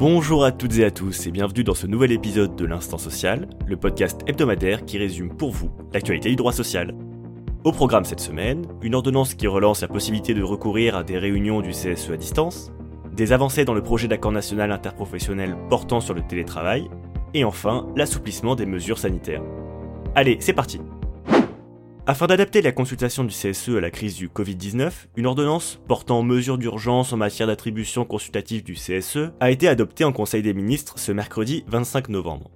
Bonjour à toutes et à tous et bienvenue dans ce nouvel épisode de l'Instant Social, le podcast hebdomadaire qui résume pour vous l'actualité du droit social. Au programme cette semaine, une ordonnance qui relance la possibilité de recourir à des réunions du CSE à distance, des avancées dans le projet d'accord national interprofessionnel portant sur le télétravail, et enfin l'assouplissement des mesures sanitaires. Allez, c'est parti afin d'adapter la consultation du CSE à la crise du Covid-19, une ordonnance portant mesures d'urgence en matière d'attribution consultative du CSE a été adoptée en Conseil des ministres ce mercredi 25 novembre.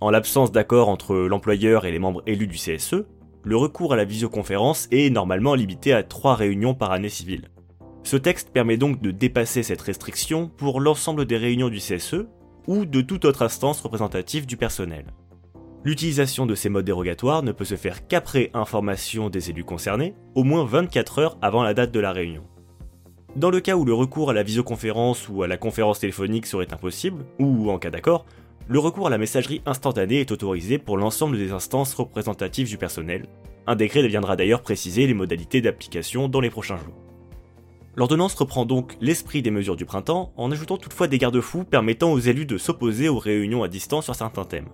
En l'absence d'accord entre l'employeur et les membres élus du CSE, le recours à la visioconférence est normalement limité à trois réunions par année civile. Ce texte permet donc de dépasser cette restriction pour l'ensemble des réunions du CSE ou de toute autre instance représentative du personnel. L'utilisation de ces modes dérogatoires ne peut se faire qu'après information des élus concernés, au moins 24 heures avant la date de la réunion. Dans le cas où le recours à la visioconférence ou à la conférence téléphonique serait impossible, ou en cas d'accord, le recours à la messagerie instantanée est autorisé pour l'ensemble des instances représentatives du personnel. Un décret deviendra d'ailleurs préciser les modalités d'application dans les prochains jours. L'ordonnance reprend donc l'esprit des mesures du printemps en ajoutant toutefois des garde-fous permettant aux élus de s'opposer aux réunions à distance sur certains thèmes.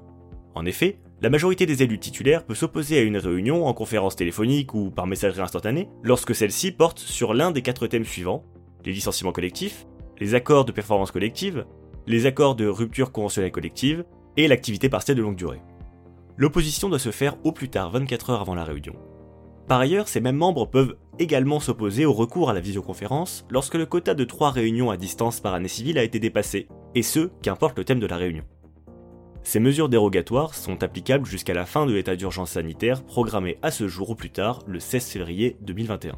En effet, la majorité des élus titulaires peut s'opposer à une réunion en conférence téléphonique ou par messagerie instantanée lorsque celle-ci porte sur l'un des quatre thèmes suivants les licenciements collectifs, les accords de performance collective, les accords de rupture conventionnelle collective et l'activité partielle de longue durée. L'opposition doit se faire au plus tard 24 heures avant la réunion. Par ailleurs, ces mêmes membres peuvent également s'opposer au recours à la visioconférence lorsque le quota de 3 réunions à distance par année civile a été dépassé, et ce, qu'importe le thème de la réunion. Ces mesures dérogatoires sont applicables jusqu'à la fin de l'état d'urgence sanitaire programmé à ce jour ou plus tard, le 16 février 2021.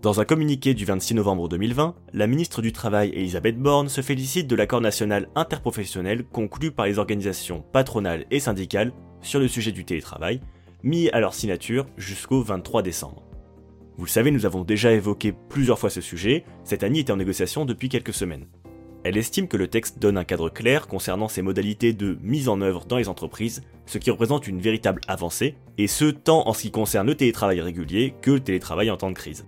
Dans un communiqué du 26 novembre 2020, la ministre du Travail Elisabeth Borne se félicite de l'accord national interprofessionnel conclu par les organisations patronales et syndicales sur le sujet du télétravail, mis à leur signature jusqu'au 23 décembre. Vous le savez, nous avons déjà évoqué plusieurs fois ce sujet, cette année était en négociation depuis quelques semaines. Elle estime que le texte donne un cadre clair concernant ses modalités de mise en œuvre dans les entreprises, ce qui représente une véritable avancée, et ce tant en ce qui concerne le télétravail régulier que le télétravail en temps de crise.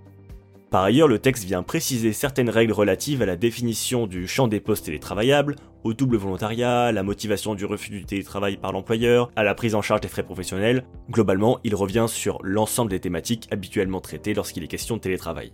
Par ailleurs, le texte vient préciser certaines règles relatives à la définition du champ des postes télétravaillables, au double volontariat, à la motivation du refus du télétravail par l'employeur, à la prise en charge des frais professionnels. Globalement, il revient sur l'ensemble des thématiques habituellement traitées lorsqu'il est question de télétravail.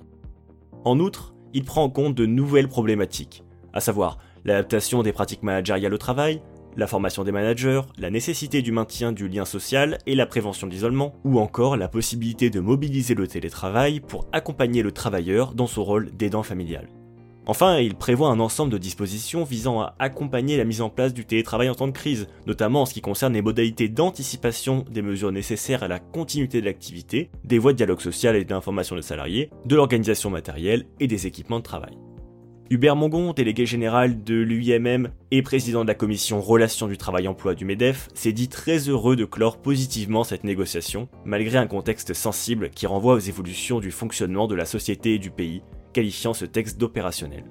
En outre, il prend en compte de nouvelles problématiques, à savoir l'adaptation des pratiques managériales au travail, la formation des managers, la nécessité du maintien du lien social et la prévention de l'isolement, ou encore la possibilité de mobiliser le télétravail pour accompagner le travailleur dans son rôle d'aidant familial. Enfin, il prévoit un ensemble de dispositions visant à accompagner la mise en place du télétravail en temps de crise, notamment en ce qui concerne les modalités d'anticipation des mesures nécessaires à la continuité de l'activité, des voies de dialogue social et d'information des salariés, de l'organisation matérielle et des équipements de travail. Hubert Mongon, délégué général de l'UIMM et président de la commission Relations du Travail-Emploi du MEDEF, s'est dit très heureux de clore positivement cette négociation, malgré un contexte sensible qui renvoie aux évolutions du fonctionnement de la société et du pays, qualifiant ce texte d'opérationnel.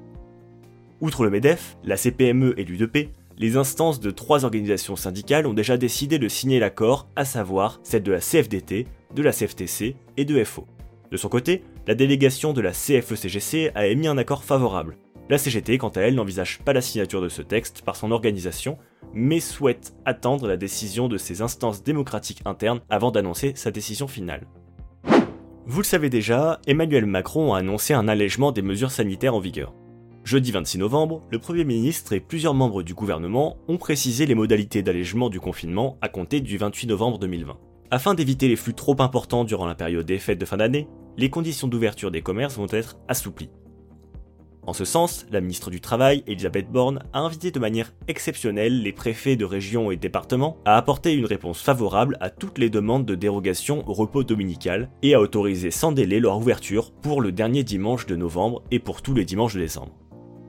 Outre le MEDEF, la CPME et l'UDP, les instances de trois organisations syndicales ont déjà décidé de signer l'accord, à savoir celle de la CFDT, de la CFTC et de FO. De son côté, la délégation de la CFE-CGC a émis un accord favorable, la CGT, quant à elle, n'envisage pas la signature de ce texte par son organisation, mais souhaite attendre la décision de ses instances démocratiques internes avant d'annoncer sa décision finale. Vous le savez déjà, Emmanuel Macron a annoncé un allègement des mesures sanitaires en vigueur. Jeudi 26 novembre, le Premier ministre et plusieurs membres du gouvernement ont précisé les modalités d'allègement du confinement à compter du 28 novembre 2020. Afin d'éviter les flux trop importants durant la période des fêtes de fin d'année, les conditions d'ouverture des commerces vont être assouplies. En ce sens, la ministre du Travail, Elisabeth Borne, a invité de manière exceptionnelle les préfets de régions et départements à apporter une réponse favorable à toutes les demandes de dérogation au repos dominical et à autoriser sans délai leur ouverture pour le dernier dimanche de novembre et pour tous les dimanches de décembre.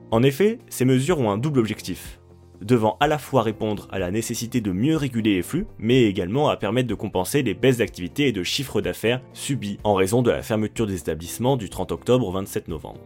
En effet, ces mesures ont un double objectif devant à la fois répondre à la nécessité de mieux réguler les flux, mais également à permettre de compenser les baisses d'activité et de chiffre d'affaires subies en raison de la fermeture des établissements du 30 octobre au 27 novembre.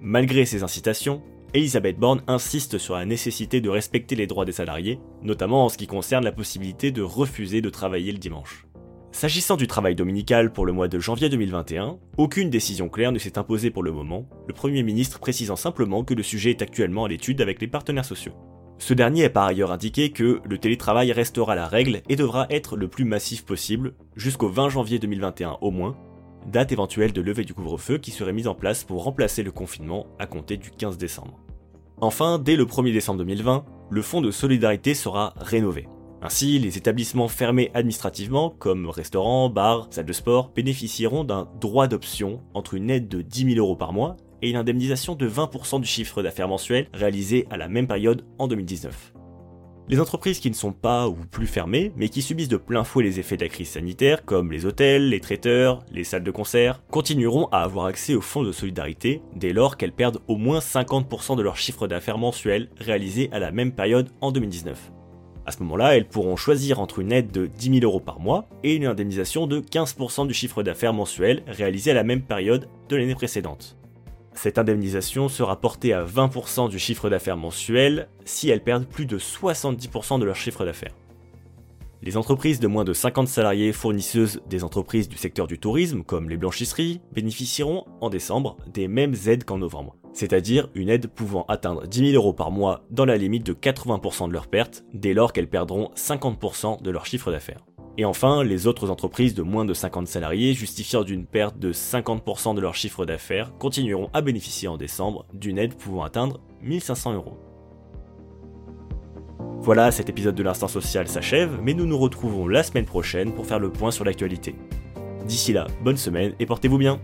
Malgré ces incitations, Elisabeth Borne insiste sur la nécessité de respecter les droits des salariés, notamment en ce qui concerne la possibilité de refuser de travailler le dimanche. S'agissant du travail dominical pour le mois de janvier 2021, aucune décision claire ne s'est imposée pour le moment, le Premier ministre précisant simplement que le sujet est actuellement à l'étude avec les partenaires sociaux. Ce dernier a par ailleurs indiqué que le télétravail restera la règle et devra être le plus massif possible, jusqu'au 20 janvier 2021 au moins, date éventuelle de levée du couvre-feu qui serait mise en place pour remplacer le confinement à compter du 15 décembre. Enfin, dès le 1er décembre 2020, le fonds de solidarité sera rénové. Ainsi, les établissements fermés administrativement, comme restaurants, bars, salles de sport, bénéficieront d'un droit d'option entre une aide de 10 000 euros par mois et une indemnisation de 20% du chiffre d'affaires mensuel réalisé à la même période en 2019. Les entreprises qui ne sont pas ou plus fermées, mais qui subissent de plein fouet les effets de la crise sanitaire, comme les hôtels, les traiteurs, les salles de concert, continueront à avoir accès au fonds de solidarité dès lors qu'elles perdent au moins 50% de leur chiffre d'affaires mensuel réalisé à la même période en 2019. À ce moment-là, elles pourront choisir entre une aide de 10 000 euros par mois et une indemnisation de 15% du chiffre d'affaires mensuel réalisé à la même période de l'année précédente. Cette indemnisation sera portée à 20% du chiffre d'affaires mensuel si elles perdent plus de 70% de leur chiffre d'affaires. Les entreprises de moins de 50 salariés fournisseuses des entreprises du secteur du tourisme, comme les blanchisseries, bénéficieront en décembre des mêmes aides qu'en novembre, c'est-à-dire une aide pouvant atteindre 10 000 euros par mois dans la limite de 80% de leurs pertes, dès lors qu'elles perdront 50% de leur chiffre d'affaires. Et enfin, les autres entreprises de moins de 50 salariés justifiant d'une perte de 50% de leur chiffre d'affaires continueront à bénéficier en décembre d'une aide pouvant atteindre 1500 euros. Voilà, cet épisode de l'Instant Social s'achève, mais nous nous retrouvons la semaine prochaine pour faire le point sur l'actualité. D'ici là, bonne semaine et portez-vous bien